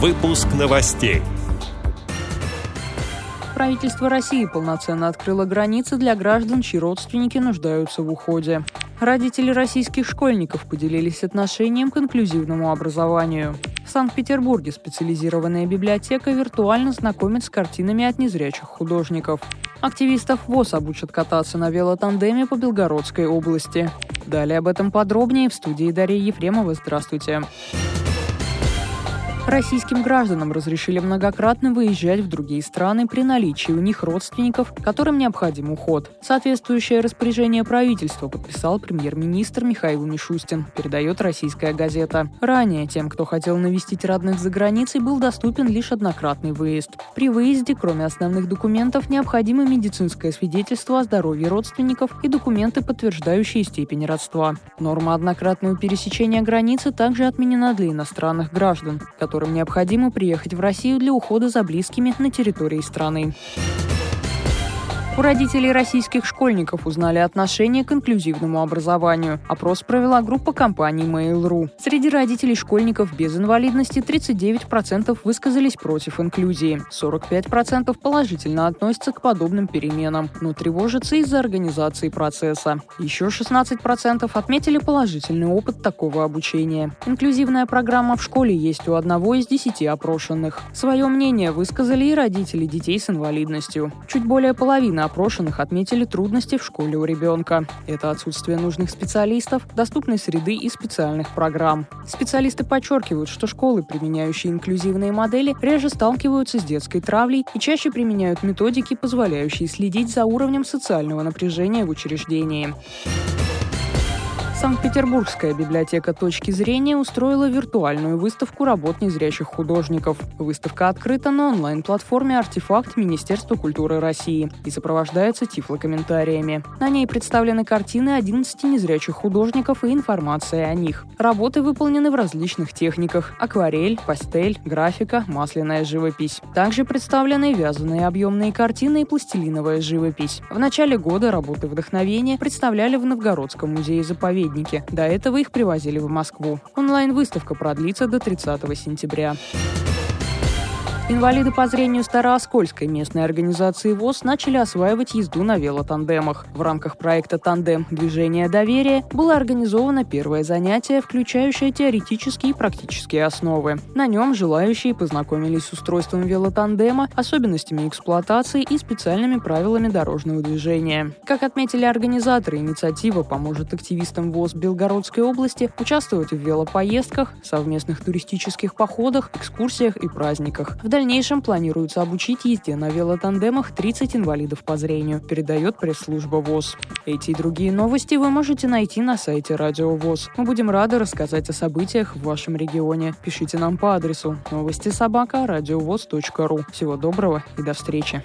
Выпуск новостей. Правительство России полноценно открыло границы для граждан, чьи родственники нуждаются в уходе. Родители российских школьников поделились отношением к инклюзивному образованию. В Санкт-Петербурге специализированная библиотека виртуально знакомит с картинами от незрячих художников. Активистов ВОЗ обучат кататься на велотандеме по Белгородской области. Далее об этом подробнее в студии Дарьи Ефремова. Здравствуйте. Здравствуйте. Российским гражданам разрешили многократно выезжать в другие страны при наличии у них родственников, которым необходим уход. Соответствующее распоряжение правительства подписал премьер-министр Михаил Мишустин, передает российская газета. Ранее тем, кто хотел навестить родных за границей, был доступен лишь однократный выезд. При выезде, кроме основных документов, необходимо медицинское свидетельство о здоровье родственников и документы, подтверждающие степень родства. Норма однократного пересечения границы также отменена для иностранных граждан, которые которым необходимо приехать в Россию для ухода за близкими на территории страны. У родителей российских школьников узнали отношение к инклюзивному образованию. Опрос провела группа компаний Mail.ru. Среди родителей школьников без инвалидности 39% высказались против инклюзии, 45% положительно относятся к подобным переменам, но тревожатся из-за организации процесса. Еще 16% отметили положительный опыт такого обучения. Инклюзивная программа в школе есть у одного из десяти опрошенных. Свое мнение высказали и родители детей с инвалидностью. Чуть более половины опрошенных отметили трудности в школе у ребенка. Это отсутствие нужных специалистов, доступной среды и специальных программ. Специалисты подчеркивают, что школы, применяющие инклюзивные модели, реже сталкиваются с детской травлей и чаще применяют методики, позволяющие следить за уровнем социального напряжения в учреждении. Санкт-Петербургская библиотека «Точки зрения» устроила виртуальную выставку работ незрячих художников. Выставка открыта на онлайн-платформе «Артефакт» Министерства культуры России и сопровождается тифлокомментариями. На ней представлены картины 11 незрячих художников и информация о них. Работы выполнены в различных техниках – акварель, пастель, графика, масляная живопись. Также представлены вязаные объемные картины и пластилиновая живопись. В начале года работы вдохновения представляли в Новгородском музее-заповеднике заповеднике. До этого их привозили в Москву. Онлайн-выставка продлится до 30 сентября. Инвалиды по зрению Старооскольской местной организации ВОЗ начали осваивать езду на велотандемах. В рамках проекта «Тандем. Движение доверия» было организовано первое занятие, включающее теоретические и практические основы. На нем желающие познакомились с устройством велотандема, особенностями эксплуатации и специальными правилами дорожного движения. Как отметили организаторы, инициатива поможет активистам ВОЗ Белгородской области участвовать в велопоездках, совместных туристических походах, экскурсиях и праздниках. В дальнейшем планируется обучить езде на велотандемах 30 инвалидов по зрению, передает пресс-служба ВОЗ. Эти и другие новости вы можете найти на сайте Радио ВОЗ. Мы будем рады рассказать о событиях в вашем регионе. Пишите нам по адресу новости собака ру. Всего доброго и до встречи.